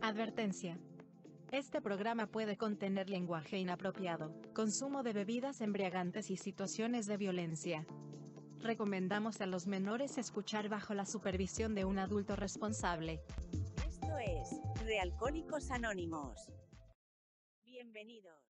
Advertencia. Este programa puede contener lenguaje inapropiado, consumo de bebidas embriagantes y situaciones de violencia. Recomendamos a los menores escuchar bajo la supervisión de un adulto responsable. Esto es Realcohólicos Anónimos. Bienvenidos.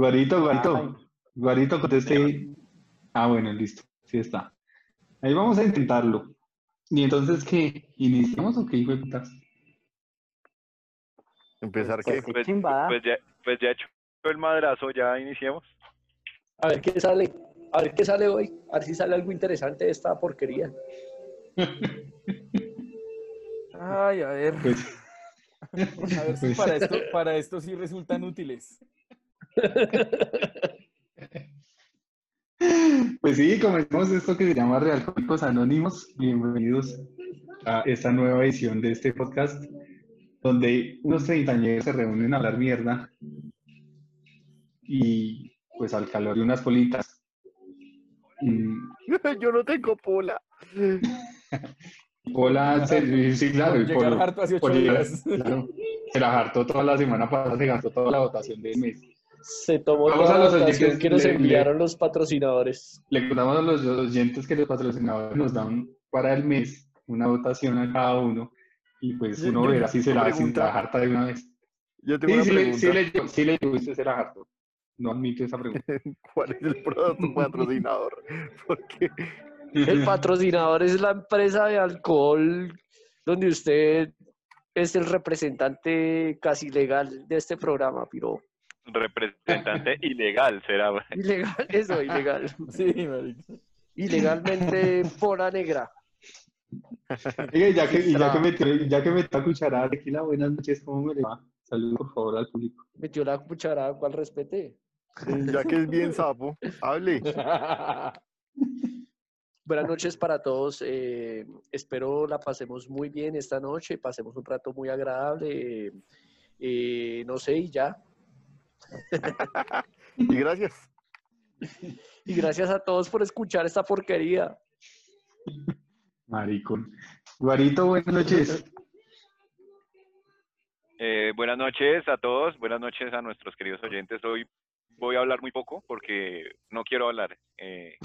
Guarito, Guarito, Guarito, conteste. Ah, bueno, listo, sí está. Ahí vamos a intentarlo. ¿Y entonces qué? ¿Iniciamos o qué hijo de putas? Empezar Pues, qué? qué Pues, pues ya, pues ya hecho el madrazo, ya iniciemos. A ver qué sale. A ver qué sale hoy. A ver si sale algo interesante de esta porquería. Ay, a ver. Pues, A ver si pues- para esto, para esto sí resultan útiles. Pues sí, comenzamos esto que se llama Realcólicos Anónimos. Bienvenidos a esta nueva edición de este podcast, donde unos treintañeros se reúnen a hablar mierda y pues al calor de unas politas. Mm, Yo no tengo pola. Pola, sí, claro. Por y llegar por- harto hace ocho por llegar- días. claro. se la hartó toda la semana pasada, se gastó toda la votación del mes. Se tomó Vamos toda a la los oyentes, que nos le- le- enviaron los patrocinadores. Le contamos a los oyentes que los patrocinadores nos dan para el mes una votación a cada uno y pues Yo- uno yo- verá si se la, si se pregunta. la harta de una vez. Yo tengo Sí, una sí, le, pregunta. sí, le, sí le llegó, usted se la hartó. No admito esa pregunta. ¿Cuál es el producto patrocinador? Porque El patrocinador es la empresa de alcohol donde usted es el representante casi legal de este programa, pero Representante ilegal será. ilegal, eso, ilegal. Sí, marica. Ilegalmente pola negra. Y ya que, y ya que metió, ya que metió la cucharada, tequila, buenas noches, ¿cómo me le va? Saludos por favor al público. Metió la cucharada, ¿cuál respete? ya que es bien sapo, hable. Buenas noches para todos. eh, espero la pasemos muy bien esta noche, pasemos un rato muy agradable. eh, eh, no sé, y ya. Y gracias. Y gracias a todos por escuchar esta porquería. Maricón. Guarito, buenas noches. Eh, buenas noches a todos, buenas noches a nuestros queridos oyentes. Hoy voy a hablar muy poco porque no quiero hablar. Eh,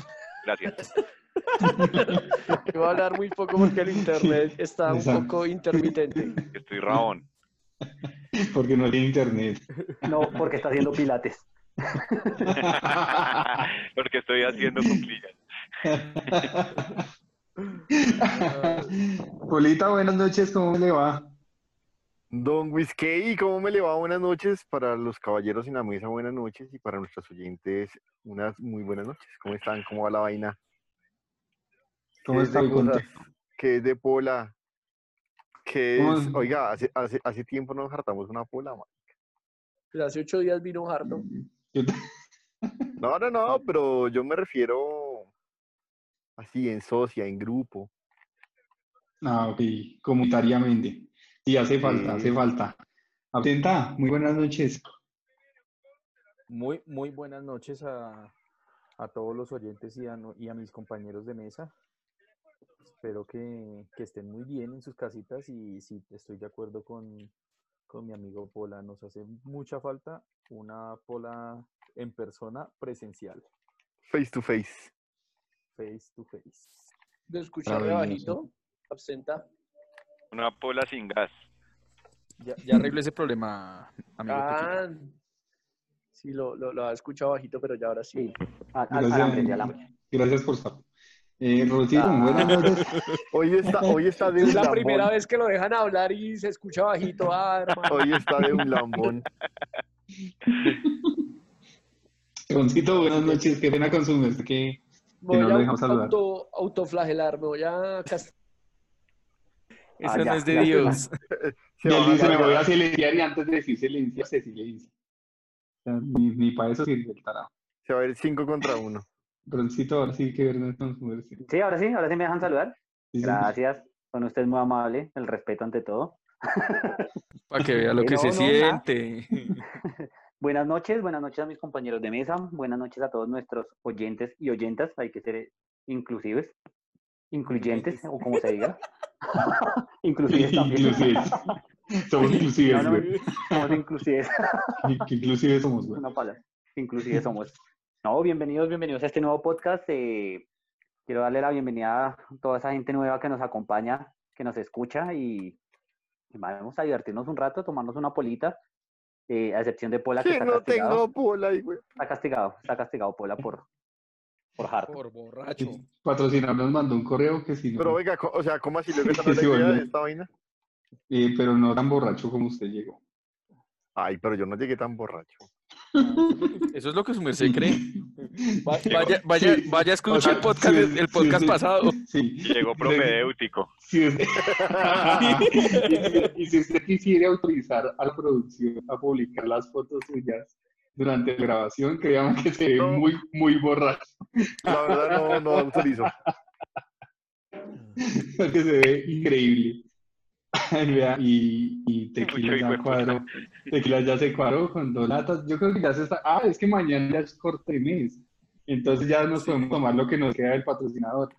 gracias. Voy a hablar muy poco porque el internet está un poco intermitente. Estoy rabón. Porque no tiene internet. No, porque está haciendo pilates. porque estoy haciendo cuclillas. Polita, buenas noches, ¿cómo le va? Don Whiskey, ¿cómo me le va? Buenas noches. Para los caballeros en la mesa, buenas noches. Y para nuestros oyentes, unas muy buenas noches. ¿Cómo están? ¿Cómo va la vaina? ¿Cómo ¿Qué es está de el conte? cosas? ¿Qué es de pola? ¿Qué ¿Cómo es? Oiga, hace, hace, hace tiempo nos hartamos una pola, man. Pero hace ocho días vino harto. Te- No, no, no, pero yo me refiero así, en socia, en grupo. Ah, ok, comunitariamente. Sí, hace falta, Sí. hace falta. Atenta, muy buenas noches. Muy, muy buenas noches a, a todos los oyentes y a, no- y a mis compañeros de mesa. Espero que, que estén muy bien en sus casitas y sí, estoy de acuerdo con, con mi amigo Pola. Nos hace mucha falta una Pola en persona presencial, Face to face. face to face. ¿Lo escuché Maravilloso. bajito? Absenta. Una pola sin gas. Ya, ya arreglo ese problema, amigo. Ah, sí, lo, lo, lo había escuchado bajito, pero ya ahora sí. Sí, a- a- Gracias. alambre, de alambre. Gracias por estar. Eh, Rocío, Ah. buenas noches. Hoy está, hoy está de un Es la lambón. primera vez que lo dejan hablar y se escucha bajito. Ah, hermano. Hoy está de un lambón. Roncito, buenas noches. Qué pena con su merced que, que no voy lo a dejamos saludar. auto, autoflagelar, me voy a Eso Ah, no ya, es de Dios. Se me voy a silenciar y antes de decir silencio, se silencia. sea, ni, ni para eso sirve el tarado. Se va a ir 5 contra 1. Broncito, ahora sí que ver nuestros números. Sí, Sí, ahora sí, ahora sí me dejan saludar. sí, sí. Gracias. Con usted es muy amable, el respeto ante todo. Para que vea lo que no, se no, siente. Buenas noches, buenas noches a mis compañeros de mesa, buenas noches a todos nuestros oyentes y oyentas, hay que ser inclusives, incluyentes, o como se diga. inclusives también. Inclusive. Somos inclusives, No, no, güey. somos inclusives. Que Inclusive somos, güey. Una palabra. Inclusive somos. No, bienvenidos, bienvenidos a este nuevo podcast. eh, quiero darle la bienvenida a toda esa gente nueva que nos acompaña, que nos escucha y, y vamos a divertirnos un rato, tomarnos una polita. eh, a excepción de Pola, que está no castigado. tengo pola ahí, güey. Está castigado, está castigado Pola por, por harto. Por borracho. Patrocinador nos mandó un correo que si no, Pero oiga, o sea, ¿cómo así? ¿Le no la Sí, idea de esta vaina? eh, pero no tan borracho como usted llegó. Ay, pero yo no llegué tan borracho. Eso es lo que su merced cree. Vaya, vaya, Sí, vaya, o escuche sea, el podcast, sí, el podcast sí. pasado. Sí. Llegó propedéutico. Si usted- y, si, usted quisiera autorizar a la producción a publicar las fotos suyas durante la grabación, créame que se ve No. muy, muy borracho. La verdad no, no autorizo. que se ve increíble. Y, y Tequila ya puta. cuadró. Tequila ya se cuadró con dos latas. Yo creo que ya se está. Ah, es que mañana ya es corte de mes. Entonces ya nos podemos tomar lo que nos queda del patrocinador.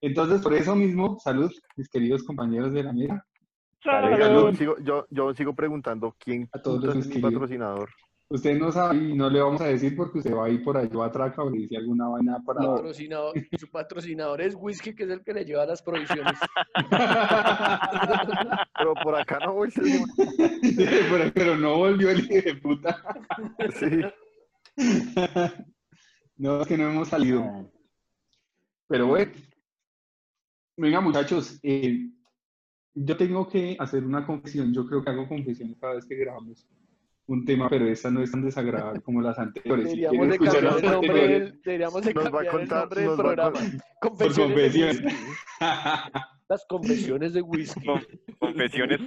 Entonces, por eso mismo, salud, mis queridos compañeros de la mesa. Yo Salud. sigo, yo, yo sigo preguntando quién A todos es mi patrocinador. Usted no sabe y no le vamos a decir porque usted va a ir por ahí, va a atraca o le dice alguna vaina para. Patrocinador, su patrocinador es Whisky, que es el que le lleva las provisiones. Pero por acá no voy. señor. pero, pero no volvió el hijo de puta. Sí. no, es que no hemos salido. Pero bueno, venga muchachos, eh, yo tengo que hacer una confesión. Yo creo que hago confesiones cada vez que grabamos un tema, pero esta no es tan desagradable como las anteriores. Si Deberíamos quieren de cambiar las el nombre anteriores, del, deberíamos de el contar- nombre programa. Confesiones. Las confesiones de Whisky. Con- Confesiones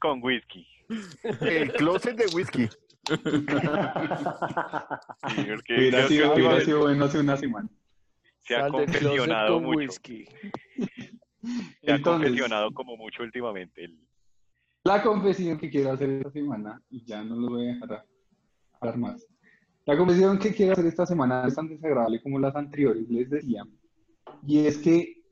con whisky. El closet de whisky. Sí, porque hubiera, sido, hubiera últimamente sido bueno hace una semana. se ha Sal confesionado con mucho. whisky. Se ha Entonces, confesionado como mucho últimamente. el- La confesión que quiero hacer esta semana, y ya no lo voy a dejar hablar más. La confesión que quiero hacer esta semana es tan desagradable como las anteriores, les decía. Y es que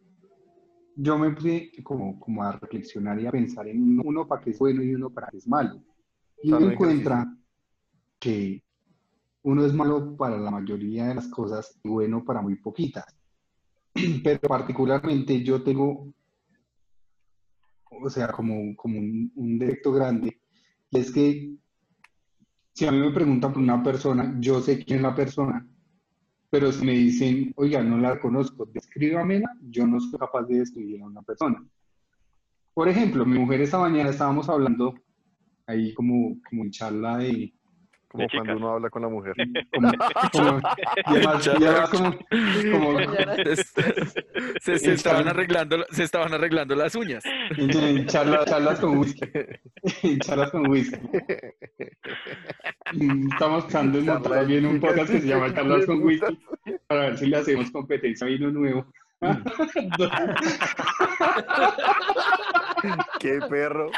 yo me puse como, como a reflexionar y a pensar en uno, uno para qué es bueno y uno para qué es malo. Y uno encuentra que uno es malo para la mayoría de las cosas y bueno para muy poquitas. Pero particularmente yo tengo o sea, como, como un, un defecto grande, y es que si a mí me preguntan por una persona, yo sé quién es la persona, pero si me dicen, oiga, no la conozco, descríbamela, yo no soy capaz de describir a una persona. Por ejemplo, mi mujer esta mañana estábamos hablando ahí como, como en charla de... Como De cuando uno habla con la mujer. Como, como- y además, y además como, como Se, se estaban arreglando, se estaban arreglando las uñas. charla- charlas con whisky. En charlas con whisky. Estamos pensando en también un podcast que se llama Charlas con. Whisky para ver si le hacemos competencia a vino nuevo. ¡Qué perro!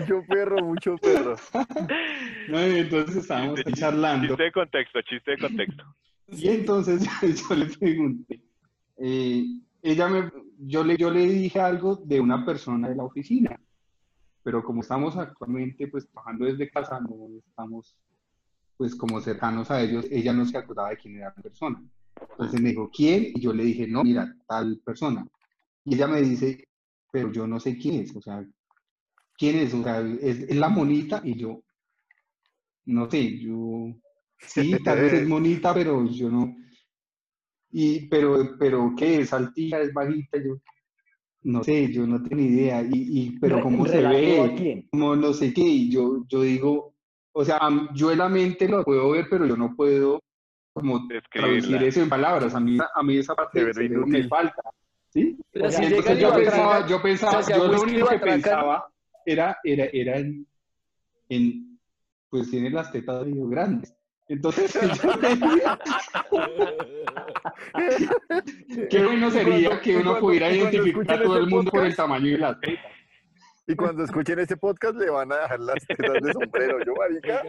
Mucho perro, mucho perro. No, y entonces estábamos ahí charlando. Chiste de contexto, chiste de contexto. Y entonces yo le pregunté, eh, ella me, yo le, yo le dije algo de una persona de la oficina, pero como estamos actualmente pues trabajando desde casa, no estamos pues como cercanos a ellos, ella no se acordaba de quién era la persona. Entonces me dijo, ¿quién? Y yo le dije, no, mira, tal persona. Y ella me dice, pero yo no sé quién es, o sea, ¿quién es? O sea, es, es la monita y yo, no sé, yo, sí, tal vez es monita, pero yo no. Y, pero, pero, ¿qué es? ¿Altita? ¿Es bajita? Yo, no sé, yo no tengo ni idea. Y, y, pero cómo se ve, como no sé qué. Y yo, yo digo, o sea, yo en la mente lo puedo ver, pero yo no puedo como traducir eso en palabras. A mí, a mí esa parte me falta. ¿sí? Pero O sea, si llega Entonces y yo pensaba, yo pensaba, o sea, si a yo lo único que pensaba era, era, era en, en, pues tiene las tetas medio grandes. Entonces, qué bueno sería que uno cuando- pudiera identificar a todo el mundo por el tamaño de las tetas. Y cuando escuchen este podcast le van a dejar las tetas de sombrero. Yo, marica.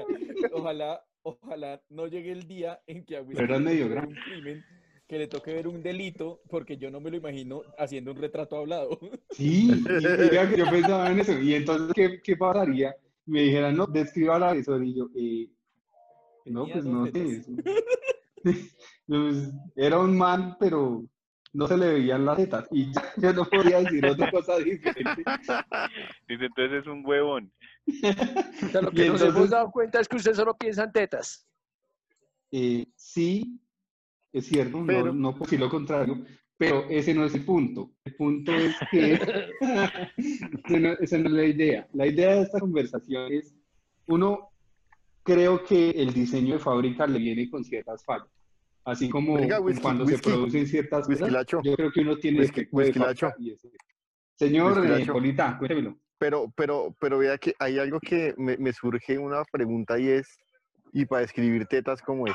Ojalá, ojalá no llegue el día en que a grandes. un crimen, que le toque ver un delito, porque yo no me lo imagino haciendo un retrato hablado. Sí, y mira que yo pensaba en eso. Y entonces, ¿qué, qué pasaría? Me dijeran, no, describa al agresor. Y yo, eh, no, pues no sé. pues, era un man, pero no se le veían las tetas. Y ya, yo no podía decir otra cosa diferente. Dice, entonces es un huevón. O sea, lo Y que nos hemos dado cuenta es que usted solo piensa en tetas. Eh, sí, es cierto, Pero- no, no puedo decir lo contrario, pero ese no es el punto. El punto es que esa no, esa no es la idea. La idea de esta conversación es, uno, creo que el diseño de fábrica le viene con ciertas fallas. Así como Venga, whisky, cuando se producen ciertas cosas, yo creo que uno tiene whisky- ese- Señor eh. Polita, cuéntemelo. Pero, pero, pero vea que hay algo que me, me surge una pregunta y es, ¿y para escribir tetas cómo es?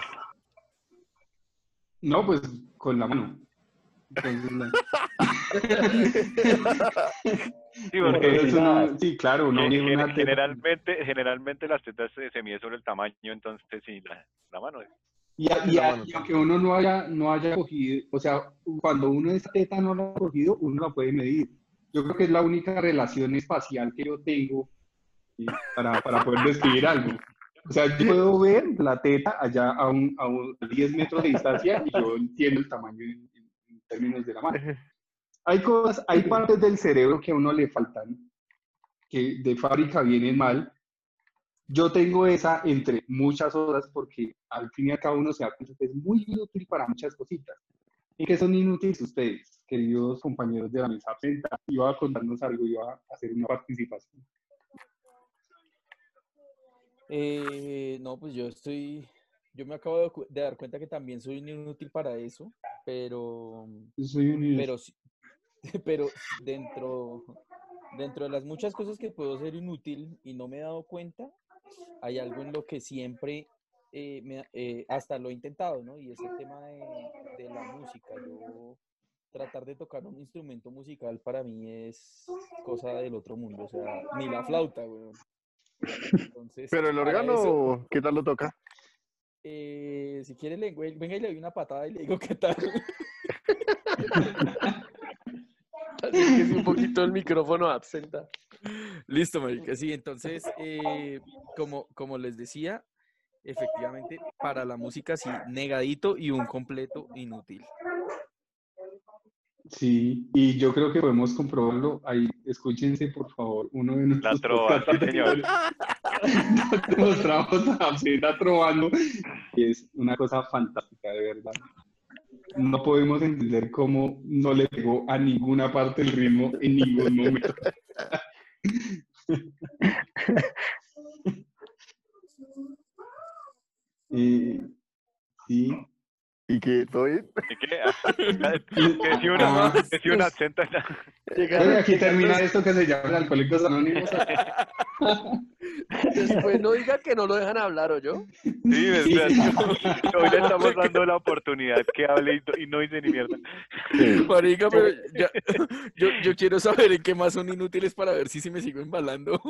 No, pues con la mano. Entonces, la- Sí, porque eso no- sí, claro, no gen- tiene gen- una teta- generalmente, generalmente las tetas se, se mide sobre el tamaño, entonces sí, la, la mano es. Y, a- y a- y aunque uno no haya, no haya cogido, o sea, cuando uno esa teta no la ha cogido, uno la puede medir. Yo creo que es la única relación espacial que yo tengo ¿sí? para, para poder describir algo. O sea, yo puedo ver la teta allá a, un, a, un- a 10 metros de distancia y yo entiendo el tamaño en, en- términos de la mano. Hay cosas, hay partes del cerebro que a uno le faltan, que de fábrica vienen mal, yo tengo esa entre muchas otras porque al fin y al cabo uno se da cuenta que es muy útil para muchas cositas. ¿Y qué son inútiles ustedes, queridos compañeros de la mesa? Iba a contarnos algo, iba a hacer una participación. Eh, no, pues yo estoy, yo me acabo de, dar cuenta que también soy un inútil para eso, pero, soy un pero, pero dentro, dentro de las muchas cosas que puedo ser inútil y no me he dado cuenta, hay algo en lo que siempre, eh, me eh, hasta lo he intentado, ¿no? Y es el tema de, de la música. Yo tratar de tocar un instrumento musical para mí es cosa del otro mundo, o sea, ni la flauta, weón. Entonces, Pero el eso- órgano, ¿qué tal lo toca? eh, si quiere, le, venga y le doy una patada y le digo qué tal. Así que sí, un poquito el micrófono absenta. Listo, marica. Sí, entonces, eh, como, como les decía, efectivamente, para la música sí, negadito y un completo inútil. Sí, y yo creo que podemos comprobarlo. Ahí, escúchense, por favor, uno de nuestros trova, sí, señor. Mostramos a trovando y es una cosa fantástica, de verdad. No podemos entender cómo no le pegó a ninguna parte el ritmo en ningún momento. Eh, sí, ¿Y que todo bien? ¿Y qué? Si una, si una. Oye, aquí termina esto que se llama Alcohólicos Anónimos. Después no diga que no lo dejan hablar, ¿o yo? Sí, es verdad. Hoy le estamos dando la oportunidad que hable y, no- y no dice ni mierda. Marica, pero ya- yo, yo quiero saber en qué más son inútiles para ver si se me sigo embalando.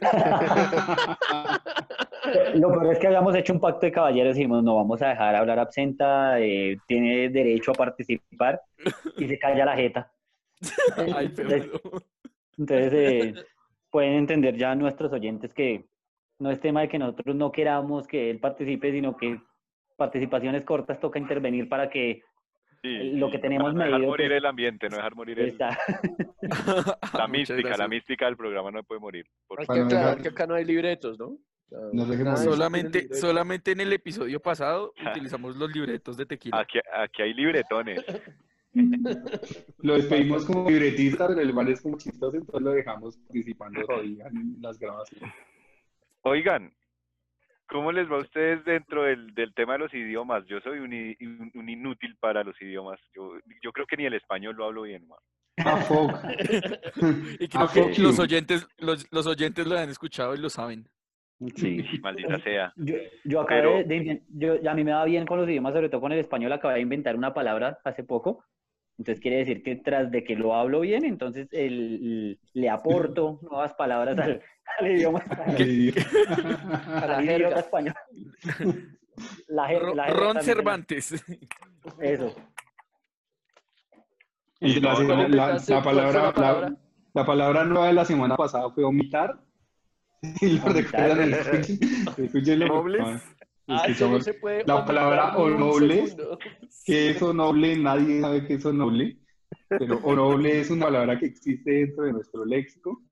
Lo peor es que habíamos hecho un pacto de caballeros y dijimos, no vamos a dejar hablar absenta, eh, tiene derecho a participar y se calla la jeta. Ay, perdón. Entonces, eh, pueden entender ya nuestros oyentes que no es tema de que nosotros no queramos que él participe, sino que participaciones cortas toca intervenir para que Sí, lo que tenemos no dejar medido, morir pues, el ambiente, no dejar morir el- está. la mística, la mística del programa no puede morir. por Hay que Para aclarar dejar- que acá no hay libretos, ¿no? No Solamente, solamente en el episodio pasado utilizamos los libretos de tequila. Aquí, aquí hay libretones. Lo despedimos como libretista, pero el mal es como chistoso, entonces lo dejamos participando todavía en las grabaciones. Oigan, ¿cómo les va a ustedes dentro del, del tema de los idiomas? Yo soy un, i- un- un inútil para los idiomas. Yo, yo creo que ni el español lo hablo bien, man. Y Ah, creo que los oyentes, los, los oyentes lo han escuchado y lo saben. Sí. Maldita sea. Yo, yo acabé Pero- de yo, a mí me va bien con los idiomas, sobre todo con el español, acabé de inventar una palabra hace poco. Entonces quiere decir que tras de que lo hablo bien, entonces el- le aporto nuevas palabras al, al idioma español. La jerga. español. La la jerga Ron Cervantes. Eso. Y la palabra nueva de la semana pasada fue omitar. Si lo Omitar. recuerdan, escúchenlo, Nobles. favor. Ah, eso no se puede la omitar palabra segundo. ¿Qué es noble? Nadie sabe qué es noble. Pero noble es una palabra que existe dentro de nuestro léxico.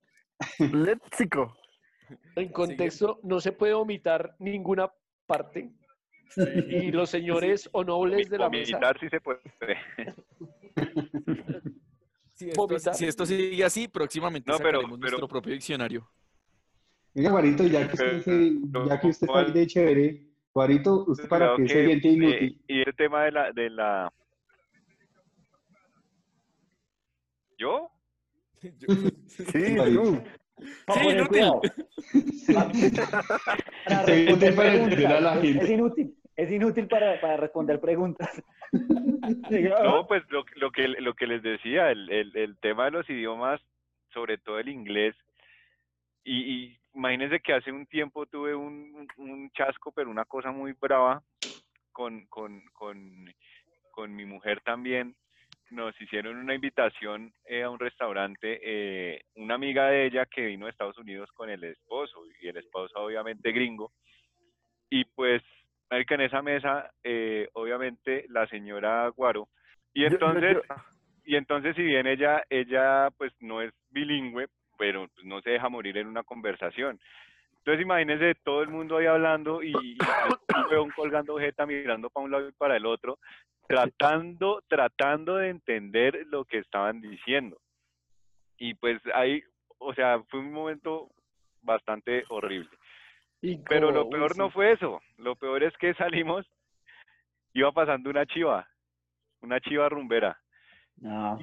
Léxico. En contexto, no se puede omitar ninguna parte. Y los señores o nobles de la mesa. Vomitar sí se puede. Si esto, si esto sigue así, próximamente No, pero- pero- nuestro propio diccionario. Venga, Guarito, ya que usted, se- ya que usted está ahí de chévere, Guarito, ¿usted para qué que, se siente eh, inútil? y el tema de la, de la... ¿Yo? Sí, Guarito. tú. Para Sí, poner cuidado. Para Se responder vende para entender a la gente. Es inútil. Es inútil para, para responder preguntas. No, pues lo, lo que lo que les decía, el, el, el tema de los idiomas, sobre todo el inglés, y, y imagínense que hace un tiempo tuve un, un chasco, pero una cosa muy brava con, con, con, con mi mujer también. Nos hicieron una invitación eh, a un restaurante, eh, una amiga de ella que vino de Estados Unidos con el esposo, y el esposo obviamente gringo, y pues marica, en esa mesa, eh, obviamente la señora Guaro, y Yo- yo entonces, quiero- y entonces si bien ella, ella pues no es bilingüe, pero pues, no se deja morir en una conversación. Entonces imagínense todo el mundo ahí hablando y, y un weón colgando jeta mirando para un lado y para el otro, tratando, tratando de entender lo que estaban diciendo. Y pues ahí, o sea, fue un momento bastante horrible. Pero lo peor no fue eso. Lo peor es que salimos, iba pasando una chiva, una chiva rumbera. No.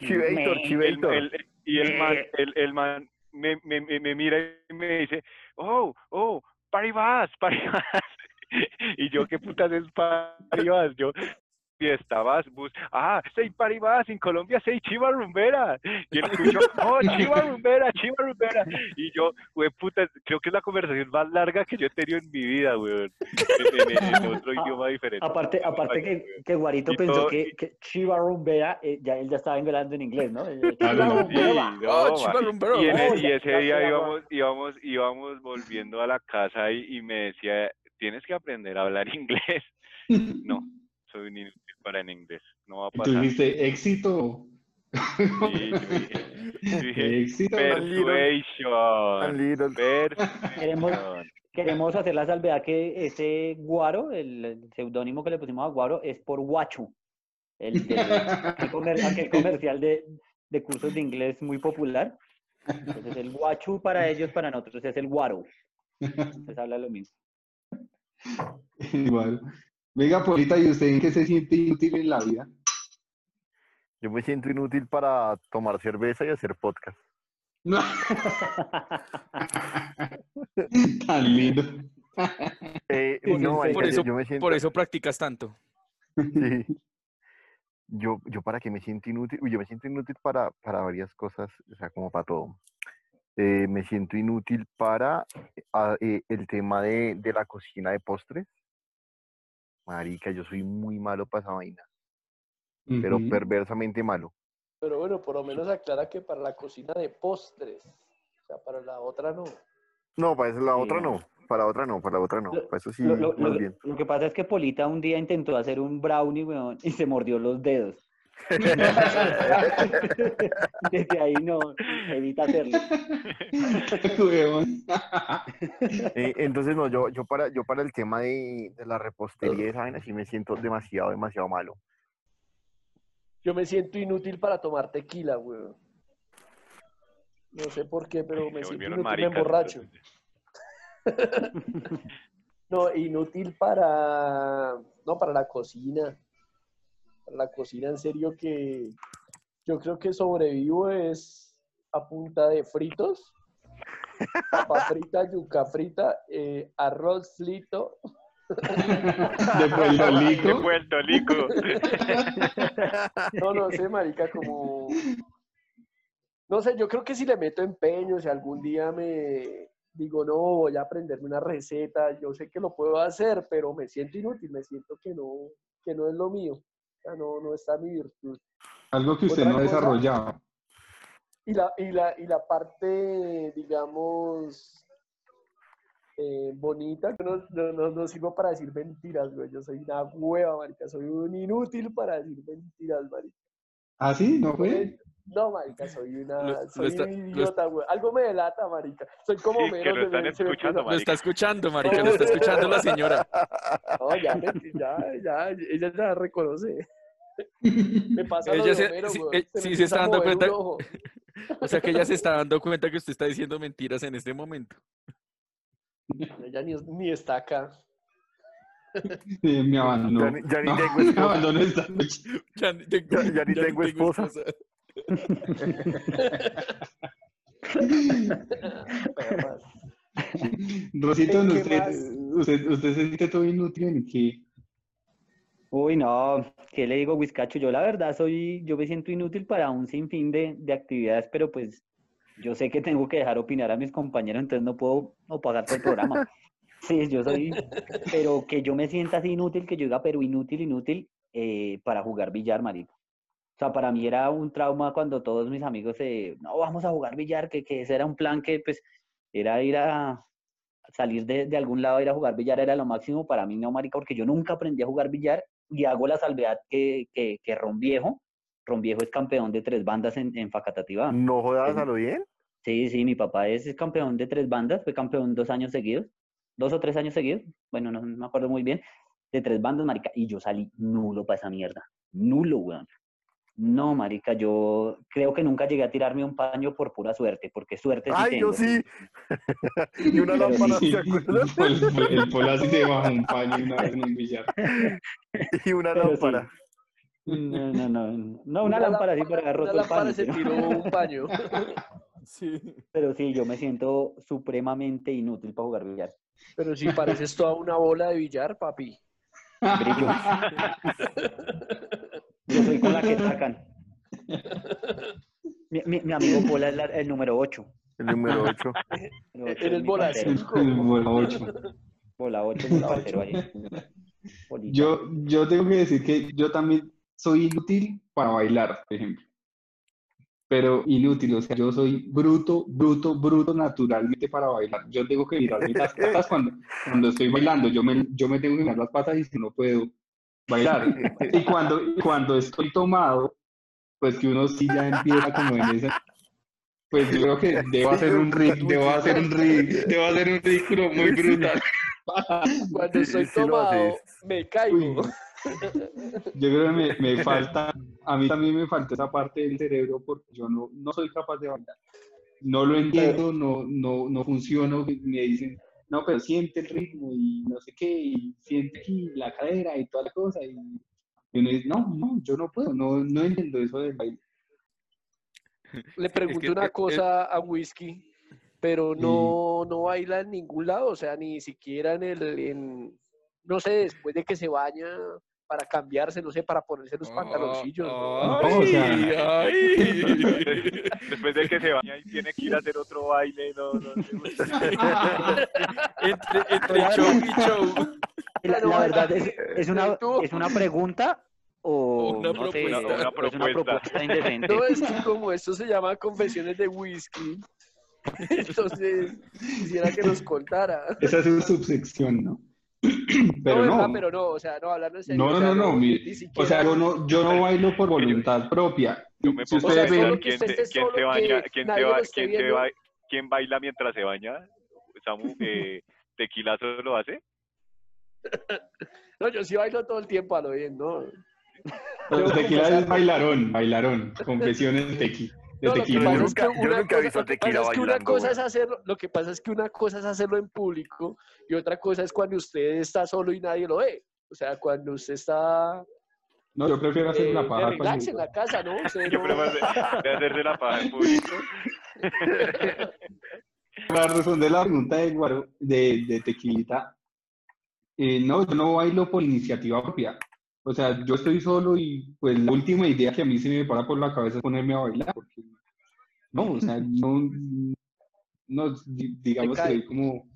Chivator, El- Chivator. el- y el man, Me- el, el man me, me, me, me mira y me dice, oh, oh, Paribas, Paribas. y yo, ¿qué putas es Paribas? Yo, fiesta, vas, bus. Ah, sei Paribas, en Colombia sei Chiva Rumbera. Y él escuchó, oh, Chiva Rumbera, Chiva Rumbera. Y yo, güey, puta, creo que es la conversación más larga que yo he tenido en mi vida, güey. En, en- en otro idioma diferente. Aparte, aparte que, que Guarito Y pensó todo- que, que Chiva Rumbera, eh, ya él ya estaba hablando en inglés, ¿no? Eh, Claro, no. Sí, no, chiva rumbero. Y, ese ya día íbamos, íbamos, íbamos volviendo a la casa y, y me decía, tienes que aprender a hablar inglés. No, soy un inútil para en inglés, no va a Y tú pasar. dijiste, éxito. Sí, yo dije, éxito. persuasion. Queremos, persuasion. queremos hacer la salvedad que ese Guaro, el, seudónimo que le pusimos a Guaro, es por Guachu. El, de- aquel, comer- aquel comercial de, de cursos de inglés muy popular. Entonces el Guachu para ellos, para nosotros es el Guaro. Entonces habla lo mismo. Igual. Venga, Polita, ¿y usted en qué se siente inútil en la vida? Yo me siento inútil para tomar cerveza y hacer podcast. No. Tan lindo. Eh, Sí, no, marica, Por yo- eso, yo me siento, por eso practicas tanto. sí. Yo, yo para qué me siento inútil, Uy, yo me siento inútil para, para varias cosas, o sea, como para todo. Eh, me siento inútil para eh, el tema de, de la cocina de postres. Marica, yo soy muy malo para esa vaina, pero perversamente malo. Pero bueno, por lo menos aclara que para la cocina de postres. O sea, para la otra no. No, para eso la Sí, otra no. para la otra no, para la otra no, Lo- para eso sí, Lo, lo- más lo- bien. lo que pasa es que Polita un día intentó hacer un brownie, weón, y se mordió los dedos. Desde ahí no, evita hacerlo. Eh, entonces, no, yo, yo, para, yo para el tema de, de la repostería y esa vaina sí me siento demasiado, demasiado malo. Yo me siento inútil para tomar tequila, weón. No sé por qué, pero me siento inútil, me maricas. emborracho. No, inútil para, no, para la cocina. La cocina, en serio que Yo creo que sobrevivo es a punta de fritos, papa frita, yuca frita, eh, arroz frito. De Puerto De Rico. Puerto Rico. No, no sé, marica, como... No sé, yo creo que si le meto empeño, si algún día me digo, no, voy a aprenderme una receta, yo sé que lo puedo hacer, pero me siento inútil, me siento que no, que no es lo mío, sea, no, no está mi virtud. Algo que usted Otra no cosa- desarrollaba. Y la, y la, y la parte, digamos, eh, bonita, no, no, no, no sirvo para decir mentiras, güey. Yo soy una hueva, marica. Soy un inútil para decir mentiras, marica. ¿Ah, sí? ¿No fue? No, marica, soy una, Lo- lo soy está- un lo idiota, güey. Algo me delata, marica. Soy como Sí, que menos lo de están escuchando, empieza- Lo está escuchando, marica, lo está escuchando la señora. No, ya, ya, ya, ella ya reconoce. Me pasa lo Ella de se- Homero, sí, güey. Se sí se está dando cuenta. O sea que ella se está dando cuenta que usted está diciendo mentiras en este momento. Ella ni, ni está acá. Sí, me abandonó. Ya ni- ya ni No, tengo me esposa. abandonó esta noche. Ya, ni tengo- Ya- ya ni tengo esposa. Perras. Rosito, ¿En qué usted, usted, usted se siente todo inútil en que Uy, no, ¿qué le digo, Whiskacho? Yo la verdad soy, yo me siento inútil para un sinfín de, de actividades, pero pues yo sé que tengo que dejar opinar a mis compañeros, entonces no puedo no pagar por el programa. Sí, yo soy, pero que yo me sienta así inútil, que yo diga, pero inútil, inútil, eh, para jugar billar, marico. Sea, para mí era un trauma cuando todos mis amigos se, no, vamos a jugar billar, que, que ese era un plan que pues era ir a salir de, de algún lado, ir a jugar billar era lo máximo. Para mí no, marica, porque yo nunca aprendí a jugar billar y hago la salvedad que, que, que Ron Viejo, Ron Viejo es campeón de tres bandas en, en Facatativá. No jodas a lo bien. Sí, sí, mi papá es campeón de tres bandas, fue campeón dos años seguidos, dos o tres años seguidos, bueno, no, no me acuerdo muy bien, de tres bandas, marica, y yo salí nulo para esa mierda, nulo, weón. No, marica, yo creo que nunca llegué a tirarme un paño por pura suerte, porque suerte sí Ay, tengo. yo sí. y una Pero lámpara, sí. ¿se acuerdan? el, el polo así se baja un paño una vez en un billar. Y una Pero sí. lámpara. No, no, no, no, una lámpara así para haber Una roto el lámpara paño, se tiró un paño. Sí. pero sí, yo me siento supremamente inútil para jugar billar. Pero si pareces toda una bola de billar, papi. Yo soy con la que sacan. Mi, mi- mi amigo Pola es la- el número 8. El número 8. Eres bola cinco. El bola ocho. Bola 8 mi parcero ahí. Yo, yo tengo que decir que yo también soy inútil para bailar, por ejemplo. Pero inútil, o sea, yo soy bruto, bruto, bruto naturalmente para bailar. Yo tengo que mirarme las patas cuando, cuando estoy bailando. Yo me, yo me tengo que mirar las patas y si no puedo bailar. Y cuando, cuando estoy tomado, pues que uno sí ya empieza como en esa. Pues yo creo que debo hacer un rig, debo hacer un rig, debo hacer un ridículo muy brutal. Cuando estoy tomado, me caigo. Yo creo que me, me falta, a mí también me falta esa parte del cerebro porque yo no, no soy capaz de bailar. No lo entiendo, no, no, no funciono. Me dicen, no, pero siente el ritmo y no sé qué, y siente aquí la cadera y toda la cosa. Y, y uno dice, no, no, yo no puedo, no, no entiendo eso del baile. Le pregunto que- una cosa a Whisky, pero no, no baila en ningún lado, o sea, ni siquiera en el, en, no sé, después de que se baña para cambiarse, no sé, para ponerse los pantaloncillos. ¿no? No, Ay, ay. Después de que se baña y tiene que ir a hacer otro baile, no, no, Entre, entre show y show. La, la verdad es, es, una, es una pregunta o Una no sé, propuesta. o Una es una propuesta. propuesta indecente. No, es que como esto se llama Confesiones de Whisky, entonces quisiera que nos contara. Esa es una subsección, ¿no? Pero no, pero no, o sea, no, hablando en serio. no, o no, sea, no, no, o sea, yo no, yo no bailo por voluntad propia. Yo me Si ustedes ven, quién, baña, baila mientras se baña. Samu, eh, ¿Tequilazo lo hace? No, yo sí bailo todo el tiempo a lo bien, ¿no? Los Debo tequila es bailarón, bailarón, confesiones de tequi. De No, lo que tequila. pasa Yo es que nunca- yo una he visto tequila es que una cosa es hacerlo, lo que pasa es que una cosa es hacerlo en público y otra cosa es cuando usted está solo y nadie lo ve. O sea, cuando usted está No, yo prefiero hacer Eh, la de paja relax en la casa, ¿no? Yo Cero- prefiero hacer- de hacerse la paja en público. Para responder la pregunta de, de, de Tequilita, eh, no, yo no bailo por iniciativa propia. O sea, yo estoy solo y pues la última idea que a mí se me para por la cabeza es ponerme a bailar. Porque, no, o sea, no, no di- digamos que como,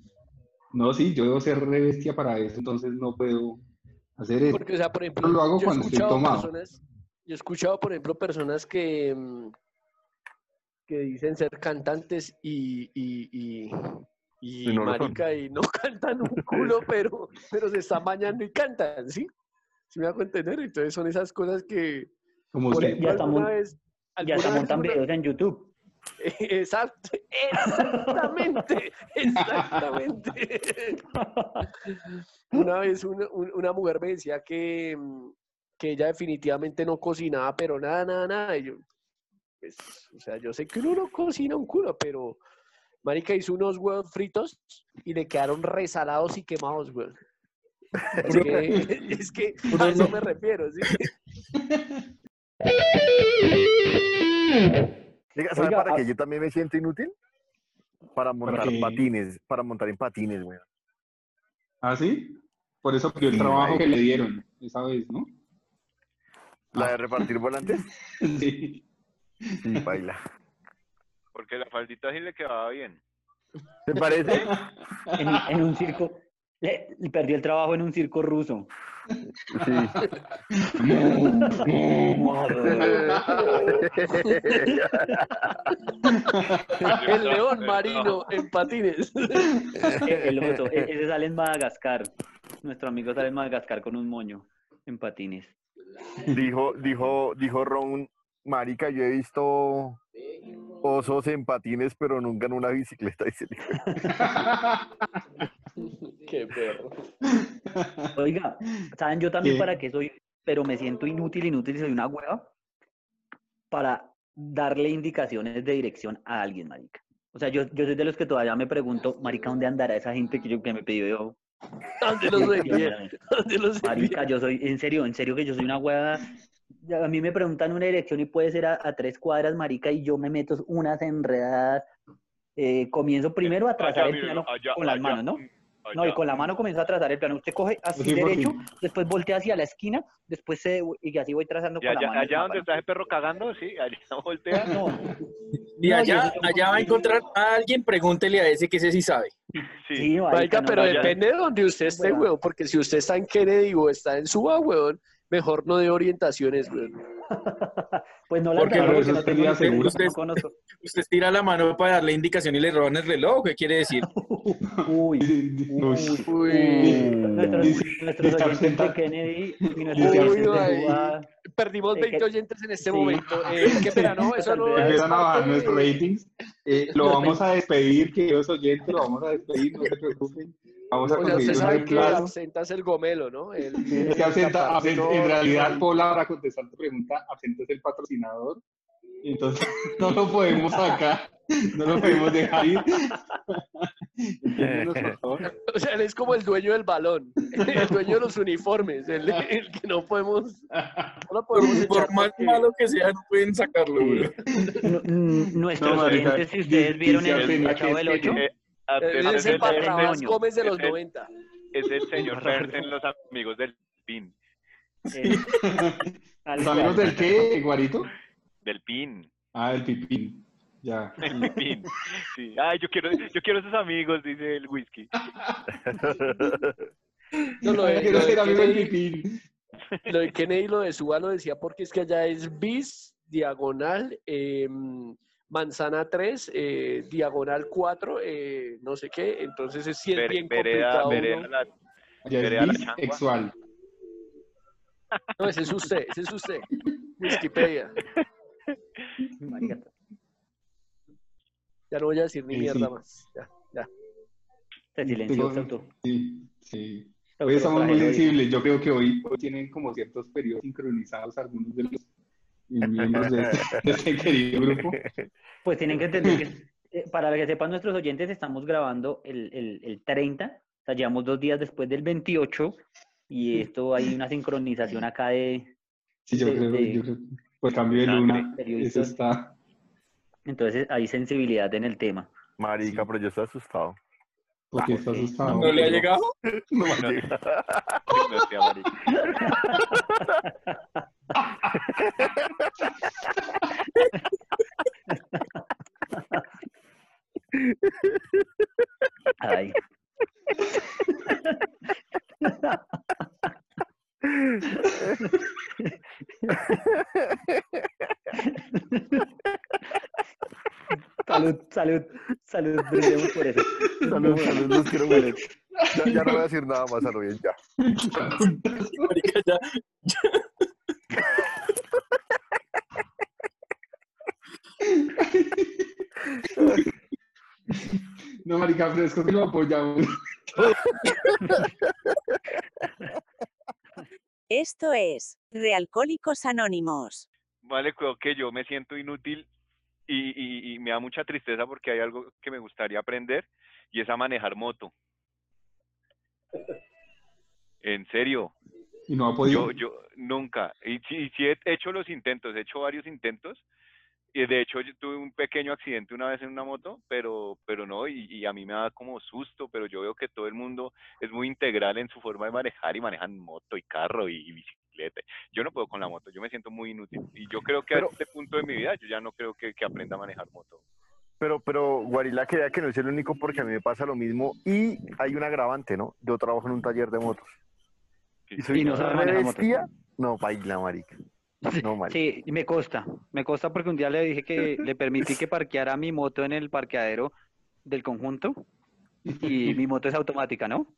no, sí, yo debo ser re bestia para eso, entonces no puedo hacer eso. Porque, o sea, por ejemplo, lo hago yo he cuando estoy escuchado tomado. personas, yo he escuchado, por ejemplo, personas que, mm, que dicen ser cantantes y, y, y, y Y no marica, y no cantan un culo, pero, pero se están bañando y cantan, ¿sí? ¿Sí me hago entender? Entonces son esas cosas que, Como por usted. ejemplo, Ya vez... Ya se alguna vez una- videos en YouTube. Exacto, exactamente, exactamente. Una vez una, un- una mujer me decía que, mm, que ella definitivamente no cocinaba, pero nada, nada, nada. Y yo, pues, o sea, yo sé que uno no cocina un culo, pero Marica hizo unos huevos fritos y le quedaron resalados y quemados, güey. Es que, es que a eso me refiero, ¿sí? Oiga, ¿sabe Oiga, para ah- qué yo también me siento inútil? Para montar qué? patines, para montar en patines, güey. ¿Ah, sí? Por eso pidió el Sí, trabajo que le dieron esa vez, ¿no? La de repartir volantes, Sí. sí, baila. Porque la faldita sí le quedaba bien. ¿Te parece? En, en un circo. Le, le perdió el trabajo en un circo ruso. Sí. El león marino en patines. El oso. e- Ese sale en Madagascar. Nuestro amigo sale en Madagascar con un moño en patines. Dijo, dijo, dijo Ron, marica, yo he visto osos en patines, pero nunca en una bicicleta. Dice el hijo. Qué perro. Oiga, ¿saben yo también ¿Qué? para qué soy? Pero me siento inútil, inútil y soy una hueva para darle indicaciones de dirección a alguien, marica. O sea, yo, yo soy de los que todavía me pregunto, marica, ¿dónde andará esa gente que, yo, que me pidió? ¿Dónde los. Marica, yo soy, en serio, en serio que yo soy una hueva. A mí me preguntan una dirección y puede ser a, a tres cuadras, marica, y yo me meto unas enredadas. Eh, comienzo primero a trazar Allá, el plano allá, con las allá, manos, ¿no? No, y con la mano comienzo a trazar el plano. Usted coge así Sí, derecho, fin. después voltea hacia la esquina, después se, y así voy trazando Y con la allá, mano. el allá donde ¿no? está ese perro cagando, sí, allá voltea. No, Y No, allá, allá va a encontrar a alguien, pregúntele a ese que ese sí sabe. Sí. sí, marica, no, pero no, ya- depende de donde usted esté, Weón. weón, porque si usted está en Kennedy o está en Suba, weón, mejor no de orientaciones, weón. Pues no las Porque no, porque no tengo seguro. no conozco. Usted tira la mano para darle indicación y le roban el reloj, ¿qué quiere decir? Uy, Uy. Uy, nuestros, oyentes de Kennedy y nuestros perdimos Eh, 20 que- oyentes en este sí. momento. Eh, qué pena, no, eso no es Empiezan a bajar nuestros ratings. Eh, lo vamos a despedir, queridos oyentes, lo vamos a despedir, no se preocupen. Vamos a O sea, usted sabe que absenta es el gomelo, ¿no? El- Es que absenta, absenta- en realidad, Paula, para contestar tu pregunta, absenta es el patrocinador. Entonces, no lo podemos sacar, no lo podemos dejar ir. Entiéndenos, por favor. O sea, él es como el dueño del balón, el dueño de los uniformes, el, el que no podemos, no lo podemos por echar más malo que sea, no pueden sacarlo, güey. Nuestros No, marica, oyentes, si ustedes vieron el Arsenio Chavo que del es- 8, Eh, Eh, absenta Es es el Barrabás Gómez de los el- 90. es el señor Fersen, los amigos del PIN. eh, ¿Los amigos del qué, Guarito? Del PIN. Ah, el pipín. Ya. El PIN. Sí. Ay, yo quiero, yo quiero esos amigos, dice el whisky. No, lo de, Quiero lo de ser amigo del pipín. lo de Kennedy y lo de Suba lo decía porque es que allá es bis, diagonal, eh, manzana 3, eh, diagonal 4, eh, no sé qué. Entonces es, sí es bien vereda, complicado. vereda, ¿no? la- Vereda la ese es usted, ese es usted. Wikipedia. Ya no voy a decir ni Sí, mierda sí. más. Ya, ya. Se silenció, Tengo- se auto- Sí, sí. Hoy estamos muy sensibles. Yo creo que hoy, hoy tienen como ciertos periodos sincronizados algunos de los miembros de este, de este querido grupo. Pues tienen que entender que, eh, para que sepan nuestros oyentes, estamos grabando el, el, el 30, o sea, llevamos dos días después del 28, y esto hay una sincronización acá de, Sí, yo de- creo, de- yo creo que por cambio de sangre, luna, eso está. Entonces hay sensibilidad en el tema. Marica, pero yo estoy asustado. Porque está ok. asustado. ¿No le ha pero- llegado? No me No. llega. No sea marica. Ay. Salud, salud, salud, brindemos por eso. Salud, salud, los quiero mucho. Ya, ya no voy a decir nada más a lo bien, ya. Marica, ya. No, marica, fresco que lo apoyamos. Esto es Realcohólicos Anónimos. Vale, creo que yo me siento inútil y, y- y me da mucha tristeza porque hay algo que me gustaría aprender y es a manejar moto. En serio, Y no ha podido. yo, yo nunca, y sí, sí he hecho los intentos, he hecho varios intentos, y de hecho yo tuve un pequeño accidente una vez en una moto, pero, pero no, y, y a mí me da como susto, pero yo veo que todo el mundo es muy integral en su forma de manejar y manejan moto y carro y, y bicicleta. Yo no puedo con la moto, yo me siento muy inútil, y yo creo que Pero- a este punto de mi vida yo ya no creo que, que aprenda a manejar moto. Pero, pero Guarila crea que no es el único porque a mí me pasa lo mismo y hay un agravante, ¿no? Yo trabajo en un taller de motos. Sí, Y soy Y no bestia. No, baila, marica. No, marica. Sí, y me consta, me consta porque un día le dije que le permití que parqueara mi moto en el parqueadero del conjunto y mi moto es automática, ¿no?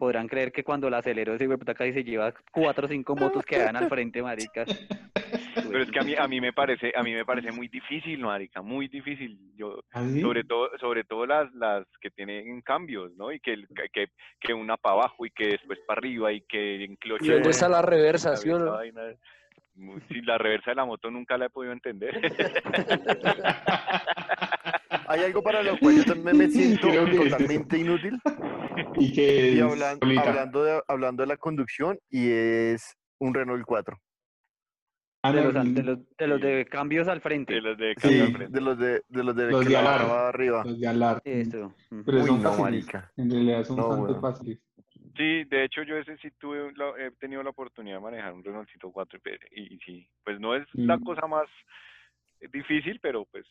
Podrán creer que cuando la acelero ese puta casi se lleva cuatro o cinco motos que dan al frente, maricas. Pero es que a mí, a mí me parece, a mí me parece muy difícil, marica, muy difícil. Yo, ¿Así? sobre todo sobre todo las las que tienen cambios no y que el- que, que una para abajo y que después para arriba y que en cloche ¿Y dónde está la reversa, la sí o no? vaina. Mu- sí, la reversa de la moto nunca la he podido entender Hay algo para lo cual yo también me siento totalmente inútil. Y que Y es hablan- solita. hablando, de, hablando de la conducción, y es un Renault 4. Ah, De los, de los, de los de cambios al de frente. los de Sí. al frente. De los de, de los de Los de alar. arriba. los de alar. Eso. ujú. Pero Uy, son no, fáciles. marica. En realidad son No, bastante weón. fáciles. sí de hecho yo ese sí tuve la- he tenido la oportunidad de manejar un Renaultito 4 y, y, y sí pues no es la cosa más difícil pero pues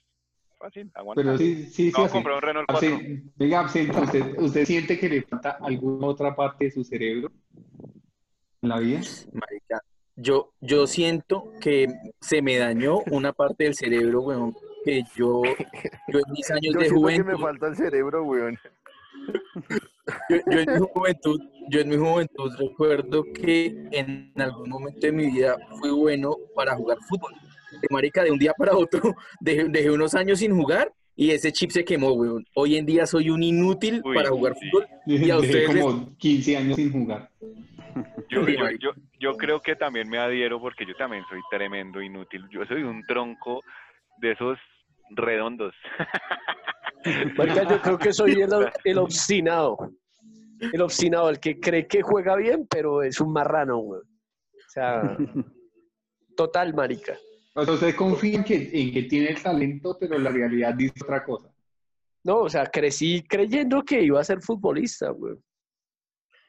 fácil aguanta Pero sí, sí, sí. así. comprar un Renault 4 Absen- Venga, absenta, ¿usted, ¿usted siente que le falta alguna otra parte de su cerebro en la vida? Marica, yo, yo siento que se me dañó una parte del cerebro, weón, que yo, yo en mis años Yo de siento que me juventud, falta el cerebro, weón. yo, yo en mi juventud, yo en mi juventud recuerdo que en algún momento de mi vida fui bueno para jugar fútbol. De marica, de un día para otro, dejé, dejé unos años sin jugar y ese chip se quemó, weón. Hoy en día soy un inútil Uy, para jugar sí. fútbol. Y a Dejé ustedes les- como 15 años sin jugar. Yo, yo, yo, yo creo que también me adhiero porque yo también soy tremendo inútil. Yo soy un tronco de esos redondos. Marica, yo creo que soy el, el obstinado. El obstinado, el que cree que juega bien, pero es un marrano, güey. O sea, total, marica. O sea, usted confía en que, en que tiene el talento, pero la realidad dice otra cosa. No, o sea, crecí creyendo que iba a ser futbolista, güey.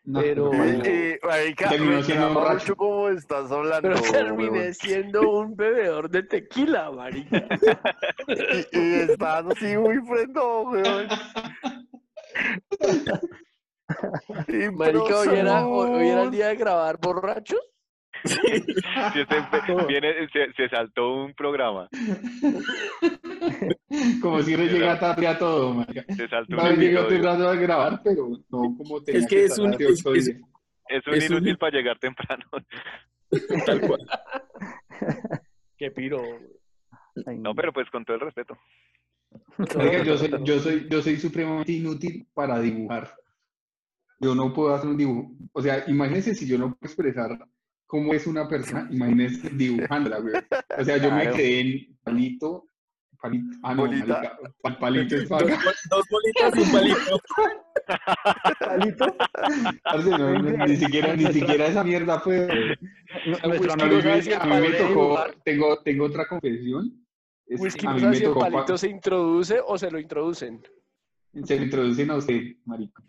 No, Pero-. Eh, marica, me borracho. como estás hablando, Pero terminé weón. siendo un bebedor de tequila, marica. Y, y estás así muy freno, weón. Marica, hoy era, hoy, hoy era el día de grabar borrachos. Viene, se, se saltó un programa. Como si llega tarde a todo, marica. Se saltó un Vale, llegó temprano a grabar, pero no como tenía Es que es un- es- un Es un- inútil para llegar temprano. Tal cual. Qué piro. No, pero pues con todo el respeto. Marica, yo soy, yo soy, yo soy supremamente inútil para dibujar. Yo no puedo hacer un dibujo. O sea, imagínense si yo no puedo expresar cómo es una persona, imagínense dibujándola, güey. O sea, yo me quedé en palito, palito, ah, no, Bolita. marica, pal- palito es Dos, paga. bol- dos bolitas y un palito. Parce, no, no, ni siquiera, ni siquiera esa mierda fue. Whisky A mí me, a mí tocó, tengo, tengo otra confesión. Es- Whisky a no mí sabe me si el palito se introduce o se lo introducen. Se le introducen a usted, marico.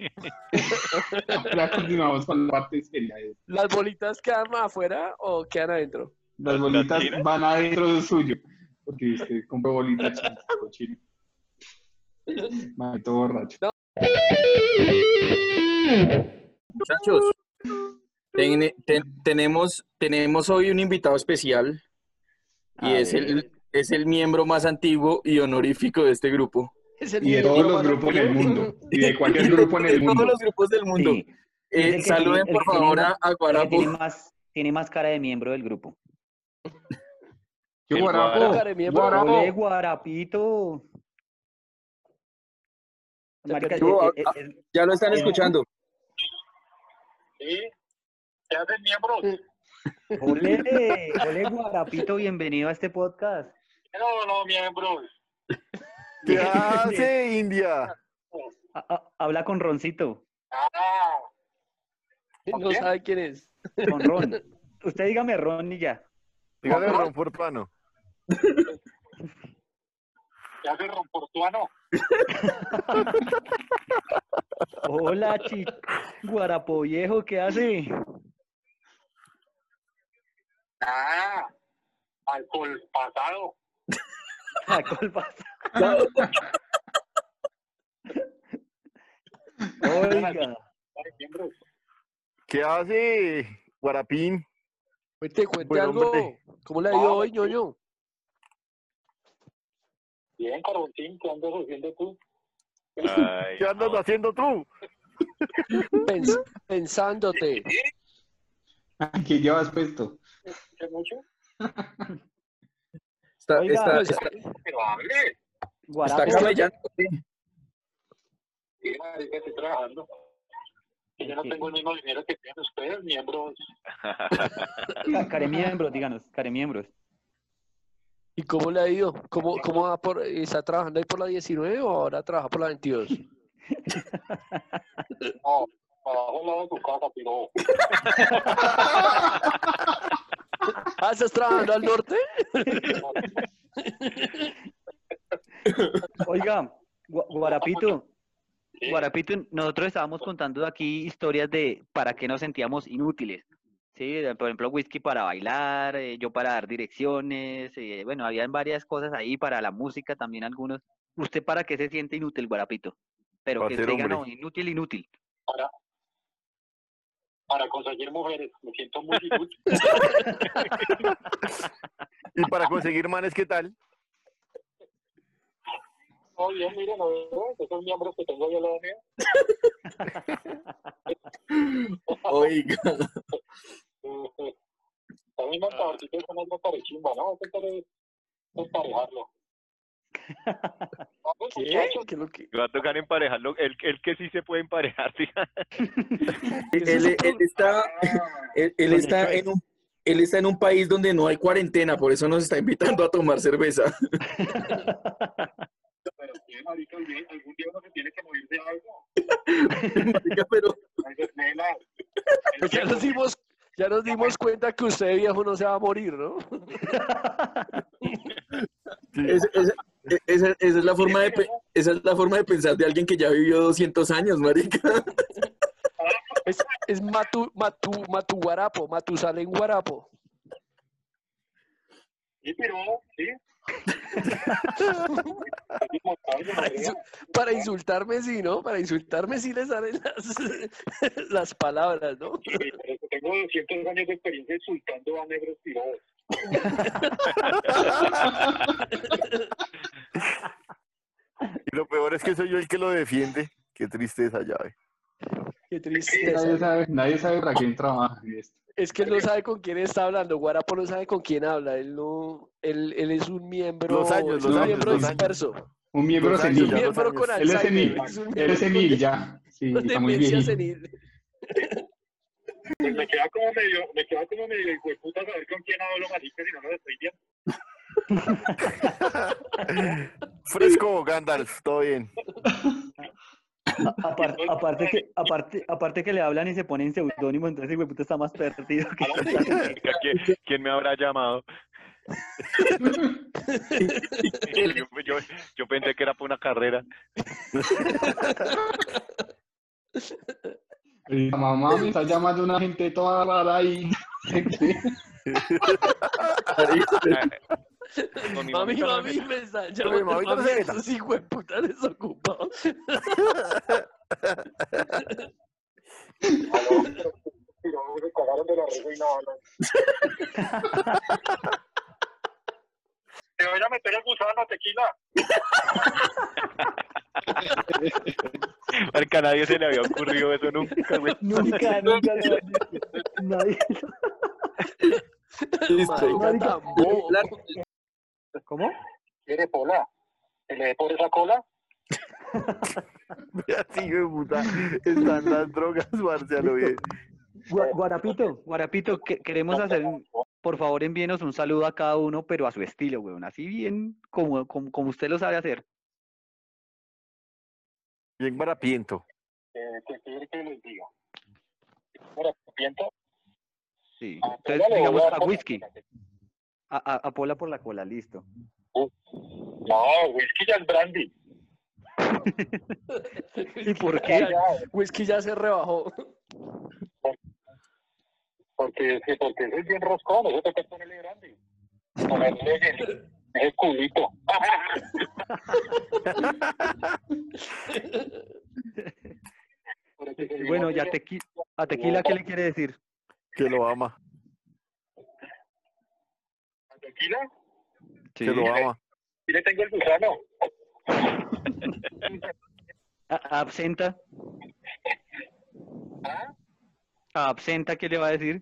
Ahora continuamos con la parte seria. ¿Las bolitas quedan afuera o quedan adentro? Las ¿Las bolitas van adentro del suyo, porque usted compró bolitas cochino. Maldito borracho. Muchachos, ten- ten- tenemos, tenemos hoy un invitado especial y A es ver. el, es el miembro más antiguo y honorífico de este grupo. Es el Y de todos los grupos en el antiguo. mundo. Y de cualquier grupo en De el todos mundo. los grupos del mundo. Sí. Eh, saluden el por favor más- a, Guarapo. tiene más, tiene más cara de miembro del grupo. ¿Qué guarapo? guarapo. ¡Ole, guarapito! Se Marica, eh, eh, eh, Ya lo están Eh, escuchando. ¡Ole! ¡Ole, guarapito! Bienvenido a este podcast. ¿Qué hace, India? Ha- ha- habla con Roncito, No sabe quién es. con Ron. Usted dígame Ron y ya. Dígale Ron Portuano. Hola, chi guarapo viejo, ¿qué hace? Ah, alcohol pasado. Ah, colpa. Oiga, Ay, miembros. ¿Qué hace, Guarapín? Cuente, cuente Buen algo. hombre. ¿Cómo le ha ido hoy, ñoño? Bien, Carboncín, ¿qué andas haciendo tú? Ay, ¿Qué andas no. haciendo tú? Pens- pensándote. ¿Qué llevas puesto? ¿Qué mucho? Está, Oiga, está, pues, está, está camellando. Sí, marica, estoy trabajando. Yo no tengo el mismo dinero que tienen ustedes, miembros. Ca- Care miembros, díganos, care miembros. ¿Y cómo le ha ido? ¿Cómo, cómo va por, está trabajando ahí por la 19 o ahora trabaja por la 22? No, abajo al lado de tu casa, pero Ah, ¿estás trabajando al norte? Oiga, Gua- Guarapito. Guarapito, nosotros estábamos contando aquí historias de para qué nos sentíamos inútiles. Sí, por ejemplo, whisky para bailar, eh, yo para dar direcciones, eh, bueno, habían varias cosas ahí para la música también algunos. ¿Usted para qué se siente inútil, Guarapito? Pero Para que usted diga, no, inútil, inútil. para, para conseguir mujeres. Me siento muy inútil. Y para conseguir manes, ¿qué tal? No, bien, miren, no, esos miembros que tengo yo lado mío. Oiga, A mí me parece que eso no es para chimba, ¿no? Hay que emparejarlo. ¿Qué? ¿Qué lo que- Va a tocar emparejarlo. El, el que sí se puede emparejar, él, él está, él, él está en un, él está en un país donde no hay cuarentena, por eso nos está invitando a tomar cerveza. pero sí, marica, algún algún día uno se tiene que morir de algo. Marica, pero. Pues ya nos dimos, ya nos dimos cuenta que usted viejo no se va a morir, ¿no? es- es- esa, esa es la forma de, esa es la forma de pensar de alguien que ya vivió 200 años, marica. Es, es Matu, Matu, Matu Guarapo, Matusalén Guarapo. Sí, pero, sí. Para, insu- para insultarme sí, ¿no? Para insultarme sí le salen las, las palabras, ¿no? Sí, pero Tengo 200 años de experiencia insultando a negros tirados. Y lo peor es que soy yo el que lo defiende. Qué tristeza, llave. Qué Nadie tristeza. sabe, nadie sabe para quién trabaja en esto. Es que él no sabe con quién está hablando. Guarapo no sabe con quién habla. Él no, él, él es un miembro, Los años, es los un años, miembro los años. disperso. Un miembro un senil. miembro con Él es Alzheimer. senil. es un Él es senil ya. Sí, está muy viejito. senil. Pues me queda como medio, me queda como medio hijo de puta saber con quién hablo, marica, si no lo estoy viendo. Fresco, Gandalf, todo bien. Apar- aparte, que, aparte, aparte que le hablan y se ponen seudónimo, entonces el puta está más perdido que ¿Quién, quién me habrá llamado? yo, yo, yo pensé que era por una carrera. La mamá me está llamando una gente toda rara ahí. Mami, mami, me- me están mi llamando mamita no mami, se meta. esos hijos de puta desocupados. Pero se cagaron de la risa y no hablan. Te voy a meter el gusano, tequila. Marica, a nadie se le había ocurrido eso nunca, güey. Nunca, nunca lo Nadie. Listo. ¿Cómo? ¿Quiere pola? ¿Se le dé por esa cola? Así, hijo de puta. Están las drogas, Marcialo. bien. Gua- Guarapito, Guarapito, que- queremos hacer, por favor, envíenos un saludo a cada uno, pero a su estilo, weón, así bien como, como, como usted lo sabe hacer. Bien guarapiento. Eh, ¿Qué quiere que les diga? Mira, piento. Sí. A Entonces, digamos, a whisky, a, a, a Pola por la cola, listo. No, whisky ya es brandy. ¿Y por qué? Whisky ya se rebajó. Porque, sí, porque ese es bien roscón, eso toca ponerle brandy. Ponerle el, el culito. Bueno, ya tequi a Tequila, ¿qué le quiere decir? Que lo ama. ¿Tequila? Sí. Que lo ama. Y le tengo el gusano. A- a Absenta, ¿Ah? a Absenta, ¿qué le va a decir?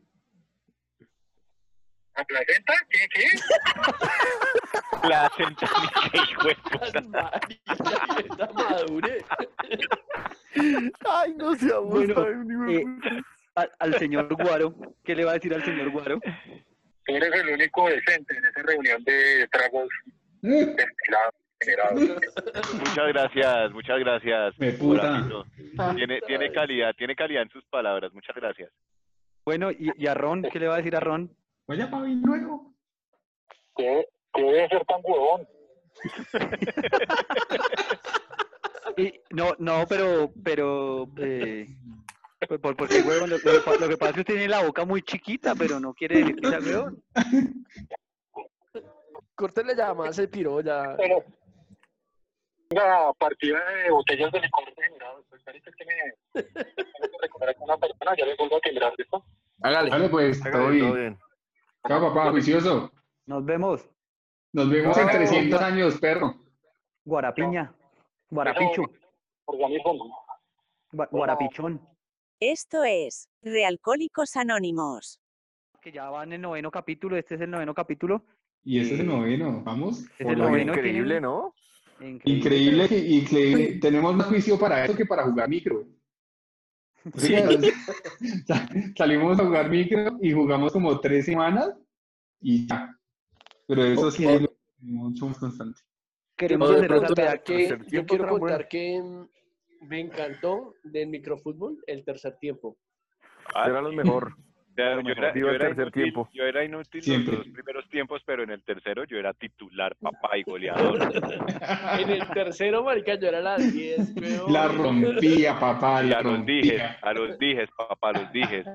¿A placenta? ¿Qué? ¿Qué? Placenta, qué hijo de puta. Madure. Ay, no se Bueno, eh. Al, al señor Guaro, ¿qué le va a decir al señor Guaro? Tú eres el único decente en esa reunión de tragos destilados, generados. Muchas gracias, muchas gracias. Me puta. Tiene, tiene calidad, tiene calidad en sus palabras. Muchas gracias. Bueno, y, y a Ron, ¿qué le va a decir a Ron? Vaya para bien luego. ¿Qué, qué debe ser tan huevón? Y, no, no, pero, pero, eh, pues, por- porque huevón, lo, lo lo que pasa es que tiene la boca muy chiquita, pero no quiere decir que sea huevón. Córtele ya más el piro ya. Pero una partida de botellas de licor generados. Pues, ahorita es que me tengo que recordar con una persona, ya le vuelvo a timbrar esto. Hágale. Vale, pues, todo Hágale, todo bien. bien. Chao, papá, juicioso. Nos vemos, Nos vemos en 300 años, perro. Guarapiña, Guarapicho, Organismo. Gua- Guarapichón, Esto es Realcohólicos Anónimos. que ya van en el noveno capítulo, este es el noveno capítulo. Y ese es el Eh, noveno, vamos. Es el noveno. increíble, ¿no? Increíble, que- increíble. Tenemos más juicio para eso que para jugar micro. Sí. Sa- Salimos a jugar micro y jugamos como tres semanas y ya. Pero eso sí es mucho más constante. Queremos hacer que- yo quiero contar que me encantó del microfútbol el tercer tiempo. Ah, Era lo mejor. Yo, era, yo, inútil, tiempo. yo era inútil Siempre. los dos primeros tiempos, pero en el tercero yo era titular, papá y goleador. En el tercero, marica, yo era la 10, weón. La rompía, papá, la a los dijes, rompía. a los dijes, papá, a los dijes.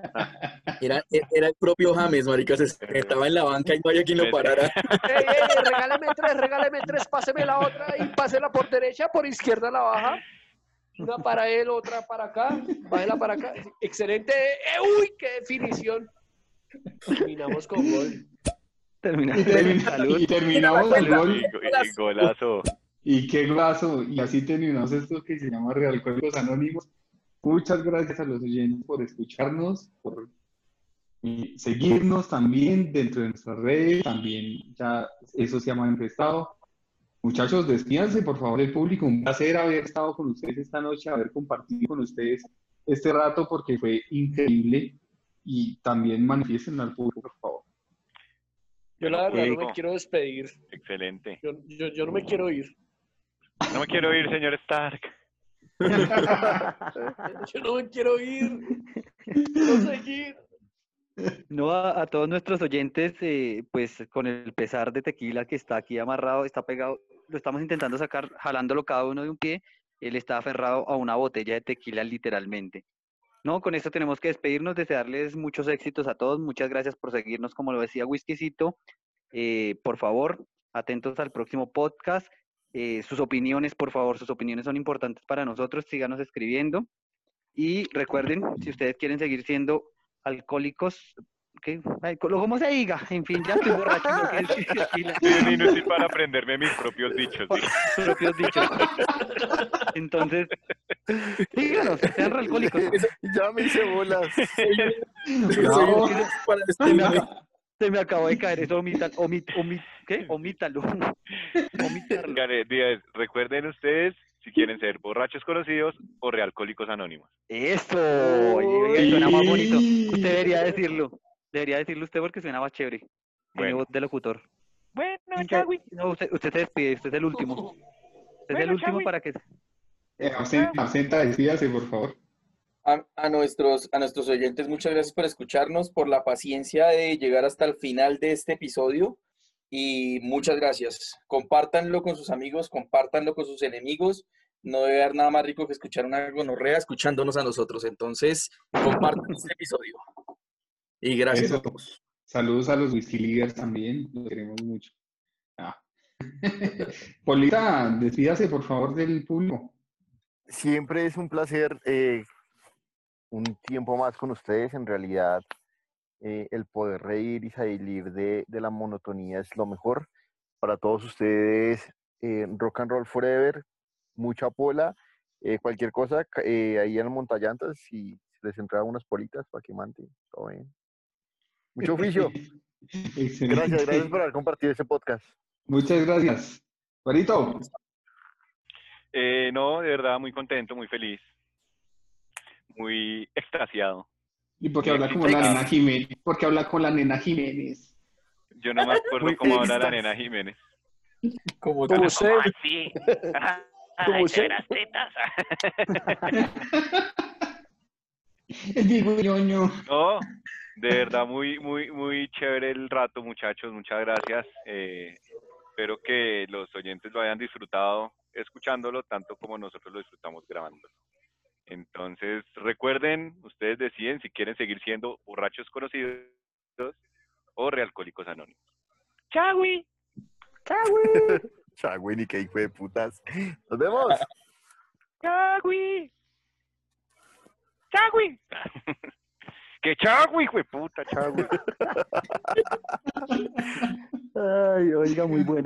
Era, era el propio James, marica, se estaba en la banca y no había quien lo parara. ¡Ey, ey! Regáleme tres, regáleme tres, páseme la otra y pásela por derecha, por izquierda la baja. Una para él, otra para acá, bájela para acá. Excelente. ¡Eh, ¡Uy, qué definición! Terminamos con gol. Termina. Y, termina- Salud. y terminamos el Y, gol. go- y golazo. Y qué golazo. Y así terminamos esto que se llama Real Códigos Anónimos. Muchas gracias a los oyentes por escucharnos, por seguirnos también dentro de nuestras redes. También ya eso se ha manifestado. Muchachos, despídanse por favor el público. Un placer haber estado con ustedes esta noche, haber compartido con ustedes este rato porque fue increíble. Y también manifiesten al público, por favor. Yo la verdad no me quiero despedir. Excelente. Yo, yo, yo no me quiero ir. No me quiero ir, señor Stark. Yo no me quiero ir. Quiero seguir. No, a, a todos nuestros oyentes, eh, pues con el pesar de tequila que está aquí amarrado, está pegado, lo estamos intentando sacar, jalándolo cada uno de un pie, él está aferrado a una botella de tequila literalmente. No, con esto tenemos que despedirnos, desearles muchos éxitos a todos, muchas gracias por seguirnos, como lo decía Whiskycito, Eh, por favor, atentos al próximo podcast, Eh, sus opiniones, por favor, sus opiniones son importantes para nosotros, síganos escribiendo. Y recuerden, si ustedes quieren seguir siendo alcohólicos, ¿qué? Ay, co- ¿cómo se diga? En fin, ya estoy borracho. lo que es inútil para aprenderme mis propios dichos. propios dichos. Entonces, díganos, sean alcohólicos. Ya me hice bolas. Para Se me, se me acabó de caer eso, omita, omit, omit, ¿qué? Omítalo. Díaz, Recuerden ustedes si quieren ser borrachos conocidos o realcohólicos anónimos. Eso, oye, suena más bonito. Usted debería decirlo. Debería decirlo usted porque suena más chévere. Bueno. voz de locutor. Bueno, Usted- No, usted, usted se despide, usted es el último. Usted es el último Chagui. para que... Eh, absenta, absenta, despídase, por favor. A, a nuestros, a nuestros oyentes, muchas gracias por escucharnos, por la paciencia de llegar hasta el final de este episodio y muchas gracias. Compártanlo con sus amigos, compártanlo con sus enemigos. No debe haber nada más rico que escuchar una gonorrea escuchándonos a nosotros. Entonces, compartan este episodio. Y gracias Eso. a todos. Saludos a los whisky leaders también, los queremos mucho. Ah. Polita, despídase, por favor, del público. Siempre es un placer eh, un tiempo más con ustedes. En realidad, eh, el poder reír y salir de, de la monotonía es lo mejor. Para todos ustedes, eh, rock and roll forever, mucha pola, eh, cualquier cosa, eh, ahí en el montallantas y se les entra unas politas para que mante, todo bien. Mucho oficio. Excelente. Gracias, gracias por haber compartido este podcast. Muchas gracias. Juanito, Eh, no, de verdad, muy contento, muy feliz, muy extasiado. ¿y por qué habla como la nena Jiménez? ¿Por qué habla con la nena Jiménez? Yo no me acuerdo Muy cómo habla la nena Jiménez. Como Como usted. así? Como usted. El Diego ñoño. No, de verdad, muy, muy, muy chévere el rato, muchachos. Muchas gracias. Eh, espero que los oyentes lo hayan disfrutado escuchándolo tanto como nosotros lo disfrutamos grabándolo. Entonces, recuerden, ustedes deciden si quieren seguir siendo borrachos conocidos o realcohólicos anónimos. ¡Chagui! Chagüey, ni qué hijo de putas. Nos vemos. ¡Chagui! ¡Chagui! ¡Que chagui, de puta, chagui! Ay, oiga, muy bueno.